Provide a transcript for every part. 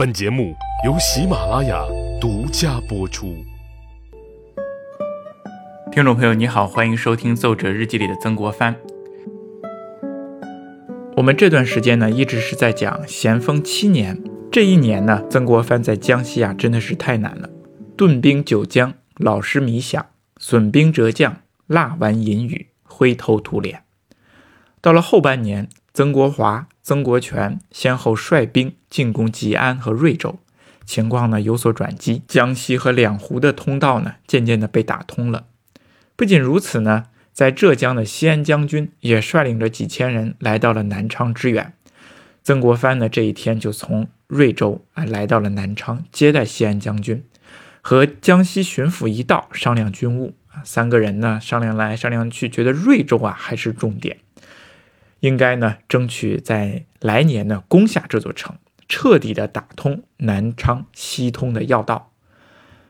本节目由喜马拉雅独家播出。听众朋友，你好，欢迎收听《奏折日记》里的曾国藩。我们这段时间呢，一直是在讲咸丰七年。这一年呢，曾国藩在江西啊，真的是太难了。顿兵九江，老师迷响；损兵折将，蜡丸引雨，灰头土脸。到了后半年，曾国华、曾国荃先后率兵进攻吉安和瑞州，情况呢有所转机，江西和两湖的通道呢渐渐的被打通了。不仅如此呢，在浙江的西安将军也率领着几千人来到了南昌支援。曾国藩呢这一天就从瑞州啊来到了南昌接待西安将军，和江西巡抚一道商量军务啊，三个人呢商量来商量去，觉得瑞州啊还是重点。应该呢，争取在来年呢攻下这座城，彻底的打通南昌西通的要道。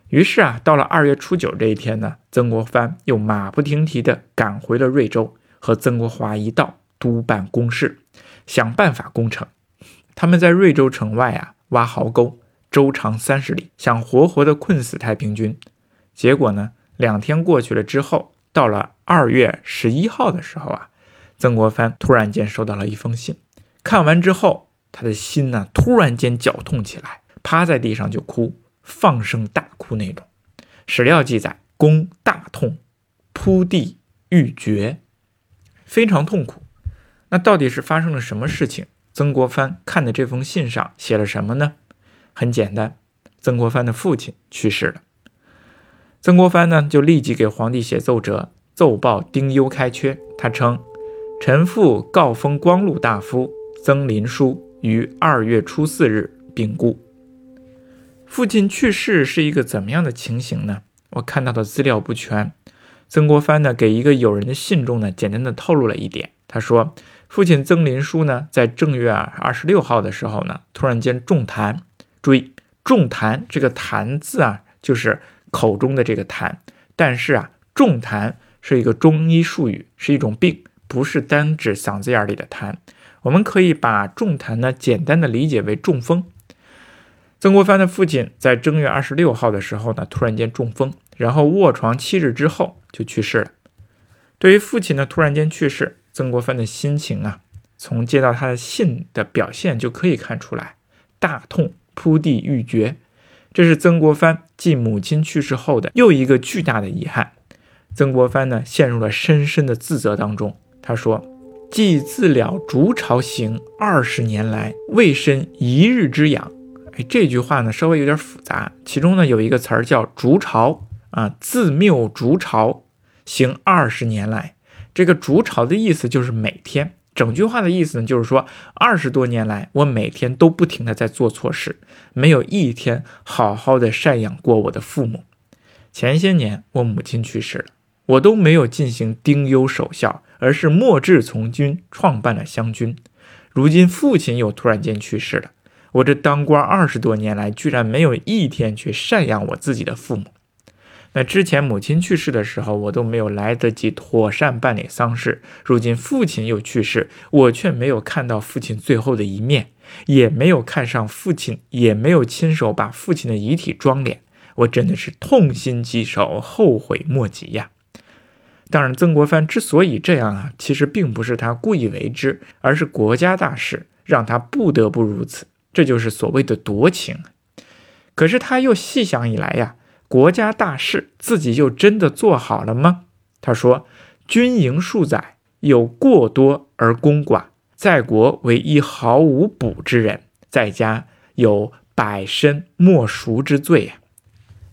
于是啊，到了二月初九这一天呢，曾国藩又马不停蹄地赶回了瑞州，和曾国华一道督办工事，想办法攻城。他们在瑞州城外啊挖壕沟，周长三十里，想活活的困死太平军。结果呢，两天过去了之后，到了二月十一号的时候啊。曾国藩突然间收到了一封信，看完之后，他的心呢突然间绞痛起来，趴在地上就哭，放声大哭那种。史料记载，公大痛，扑地欲绝，非常痛苦。那到底是发生了什么事情？曾国藩看的这封信上写了什么呢？很简单，曾国藩的父亲去世了。曾国藩呢就立即给皇帝写奏折，奏报丁忧开缺。他称。臣父告封光禄大夫曾林书于二月初四日病故。父亲去世是一个怎么样的情形呢？我看到的资料不全。曾国藩呢，给一个友人的信中呢，简单的透露了一点。他说，父亲曾林书呢，在正月二十六号的时候呢，突然间中痰。注意，中痰这个痰字啊，就是口中的这个痰。但是啊，中痰是一个中医术语，是一种病。不是单指嗓子眼里的痰，我们可以把重痰呢简单的理解为中风。曾国藩的父亲在正月二十六号的时候呢，突然间中风，然后卧床七日之后就去世了。对于父亲呢突然间去世，曾国藩的心情啊，从接到他的信的表现就可以看出来，大痛扑地欲绝。这是曾国藩继母亲去世后的又一个巨大的遗憾。曾国藩呢陷入了深深的自责当中。他说：“既自了逐巢行二十年来，未生一日之养。”哎，这句话呢稍微有点复杂，其中呢有一个词儿叫“逐巢”啊，自谬逐巢行二十年来，这个“逐巢”的意思就是每天。整句话的意思呢就是说，二十多年来，我每天都不停的在做错事，没有一天好好的赡养过我的父母。前些年我母亲去世了，我都没有进行丁忧守孝。而是末志从军，创办了湘军。如今父亲又突然间去世了，我这当官二十多年来，居然没有一天去赡养我自己的父母。那之前母亲去世的时候，我都没有来得及妥善办理丧事。如今父亲又去世，我却没有看到父亲最后的一面，也没有看上父亲，也没有亲手把父亲的遗体装殓。我真的是痛心疾首，后悔莫及呀。当然，曾国藩之所以这样啊，其实并不是他故意为之，而是国家大事让他不得不如此。这就是所谓的夺情。可是他又细想以来呀，国家大事自己又真的做好了吗？他说：“军营数载，有过多而功寡，在国为一毫无补之人，在家有百身莫赎之罪呀。”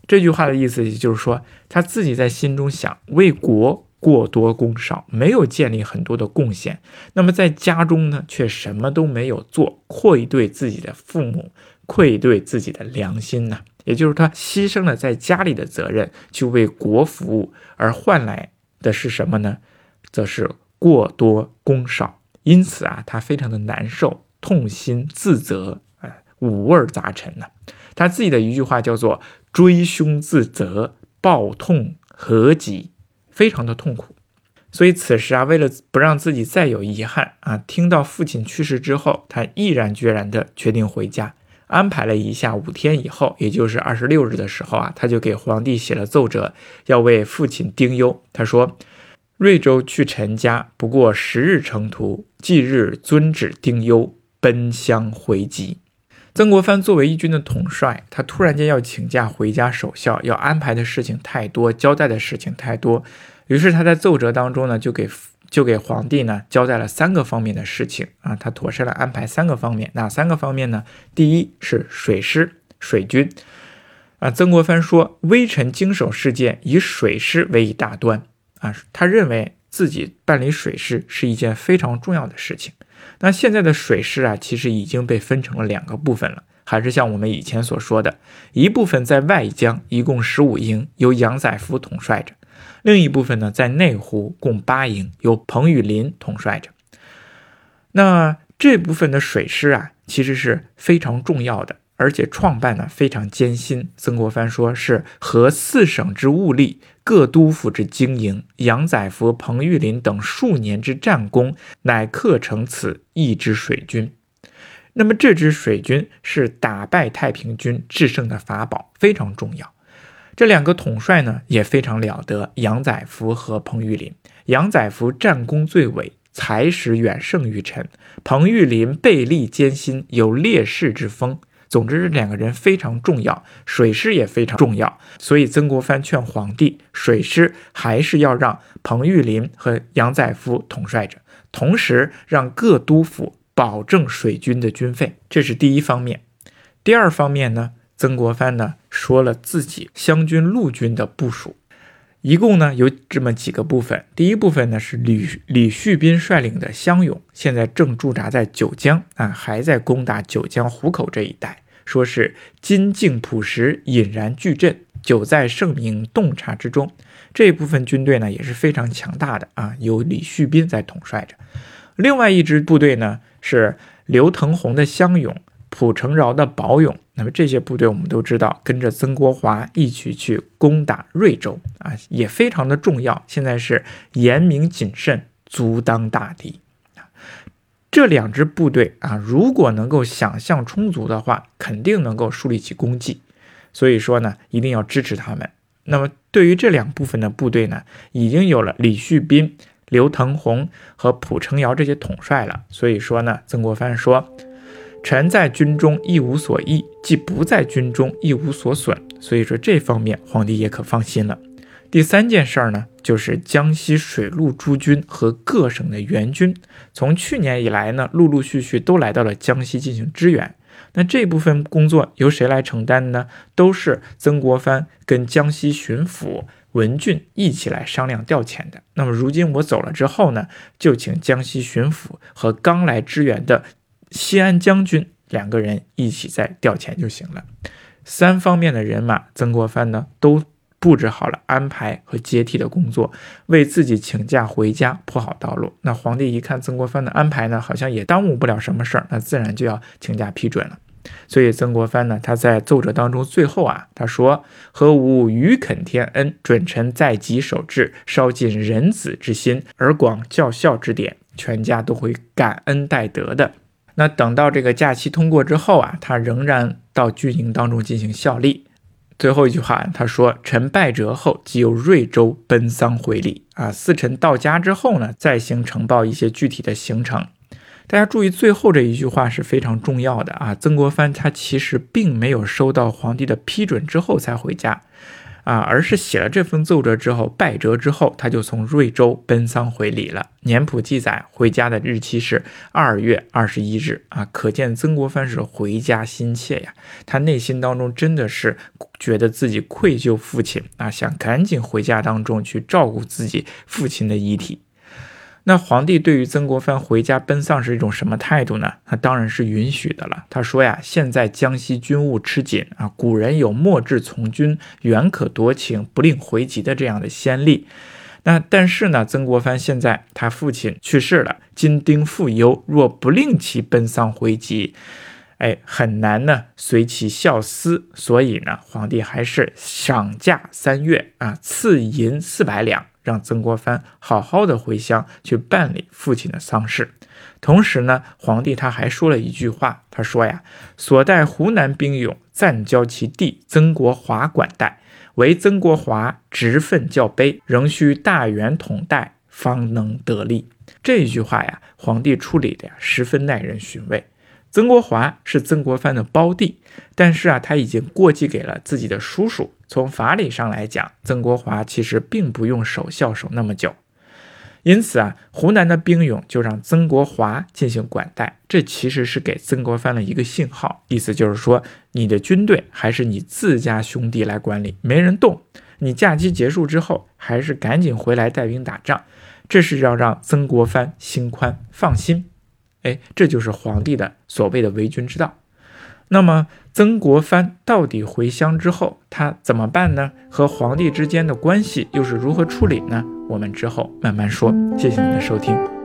这句话的意思也就是说，他自己在心中想为国。过多功少，没有建立很多的贡献，那么在家中呢，却什么都没有做，愧对自己的父母，愧对自己的良心呢？也就是他牺牲了在家里的责任，去为国服务，而换来的是什么呢？则是过多功少。因此啊，他非常的难受，痛心自责，哎，五味杂陈呢。他自己的一句话叫做“追凶自责，抱痛何及”。非常的痛苦，所以此时啊，为了不让自己再有遗憾啊，听到父亲去世之后，他毅然决然的决定回家安排了一下，五天以后，也就是二十六日的时候啊，他就给皇帝写了奏折，要为父亲丁忧。他说：“瑞州去陈家不过十日程途，即日遵旨丁忧，奔乡回籍。”曾国藩作为义军的统帅，他突然间要请假回家守孝，要安排的事情太多，交代的事情太多，于是他在奏折当中呢，就给。就给皇帝呢交代了三个方面的事情啊，他妥善的安排三个方面，哪三个方面呢？第一是水师水军啊，曾国藩说，微臣经手事件以水师为一大端啊，他认为自己办理水师是一件非常重要的事情。那现在的水师啊，其实已经被分成了两个部分了，还是像我们以前所说的，一部分在外江，一共十五营，由杨载福统帅着。另一部分呢，在内湖共八营，由彭玉麟统帅着。那这部分的水师啊，其实是非常重要的，而且创办呢非常艰辛。曾国藩说是和四省之物力，各督府之经营，杨载福、彭玉麟等数年之战功，乃刻成此一支水军。那么这支水军是打败太平军制胜的法宝，非常重要。这两个统帅呢也非常了得，杨载福和彭玉麟。杨载福战功最伟，才识远胜于臣；彭玉麟背力艰辛，有烈士之风。总之，这两个人非常重要，水师也非常重要。所以，曾国藩劝皇帝，水师还是要让彭玉麟和杨载福统帅着，同时让各督府保证水军的军费，这是第一方面。第二方面呢？曾国藩呢说了自己湘军陆军的部署，一共呢有这么几个部分。第一部分呢是李李旭斌率领的湘勇，现在正驻扎在九江啊，还在攻打九江湖口这一带，说是金镜朴实，引然巨震，久在盛名洞察之中。这部分军队呢也是非常强大的啊，由李旭斌在统帅着。另外一支部队呢是刘腾宏的湘勇。蒲承饶的保勇，那么这些部队我们都知道，跟着曾国华一起去攻打瑞州啊，也非常的重要。现在是严明谨慎，足当大敌啊。这两支部队啊，如果能够想象充足的话，肯定能够树立起功绩。所以说呢，一定要支持他们。那么对于这两部分的部队呢，已经有了李旭斌、刘腾宏和蒲成尧这些统帅了。所以说呢，曾国藩说。臣在军中一无所益，既不在军中一无所损，所以说这方面皇帝也可放心了。第三件事儿呢，就是江西水陆诸军和各省的援军，从去年以来呢，陆陆续续都来到了江西进行支援。那这部分工作由谁来承担呢？都是曾国藩跟江西巡抚文俊一起来商量调遣的。那么如今我走了之后呢，就请江西巡抚和刚来支援的。西安将军两个人一起再调遣就行了。三方面的人马，曾国藩呢都布置好了安排和接替的工作，为自己请假回家铺好道路。那皇帝一看曾国藩的安排呢，好像也耽误不了什么事儿，那自然就要请假批准了。所以曾国藩呢，他在奏折当中最后啊，他说：“何无余肯天恩，准臣在即守制，稍尽仁子之心，而广教孝之典，全家都会感恩戴德的。”那等到这个假期通过之后啊，他仍然到军营当中进行效力。最后一句话，他说：“臣拜折后，即由瑞州奔丧回礼。”啊，四臣到家之后呢，再行呈报一些具体的行程。大家注意，最后这一句话是非常重要的啊。曾国藩他其实并没有收到皇帝的批准之后才回家。啊，而是写了这份奏折之后，拜折之后，他就从瑞州奔丧回礼了。年谱记载，回家的日期是二月二十一日啊，可见曾国藩是回家心切呀。他内心当中真的是觉得自己愧疚父亲啊，想赶紧回家当中去照顾自己父亲的遗体。那皇帝对于曾国藩回家奔丧是一种什么态度呢？那当然是允许的了。他说呀，现在江西军务吃紧啊，古人有莫至从军，远可夺情，不令回籍的这样的先例。那但是呢，曾国藩现在他父亲去世了，金丁复忧，若不令其奔丧回籍，哎，很难呢随其孝思。所以呢，皇帝还是赏价三月啊，赐银四百两。让曾国藩好好的回乡去办理父亲的丧事。同时呢，皇帝他还说了一句话，他说呀：“所带湖南兵勇，暂交其弟曾国华管带，唯曾国华职分较卑，仍需大元统带，方能得力。”这一句话呀，皇帝处理的呀十分耐人寻味。曾国华是曾国藩的胞弟，但是啊，他已经过继给了自己的叔叔。从法理上来讲，曾国华其实并不用守孝守那么久。因此啊，湖南的兵勇就让曾国华进行管带，这其实是给曾国藩的一个信号，意思就是说，你的军队还是你自家兄弟来管理，没人动。你假期结束之后，还是赶紧回来带兵打仗，这是要让曾国藩心宽放心。哎，这就是皇帝的所谓的为君之道。那么曾国藩到底回乡之后他怎么办呢？和皇帝之间的关系又是如何处理呢？我们之后慢慢说。谢谢您的收听。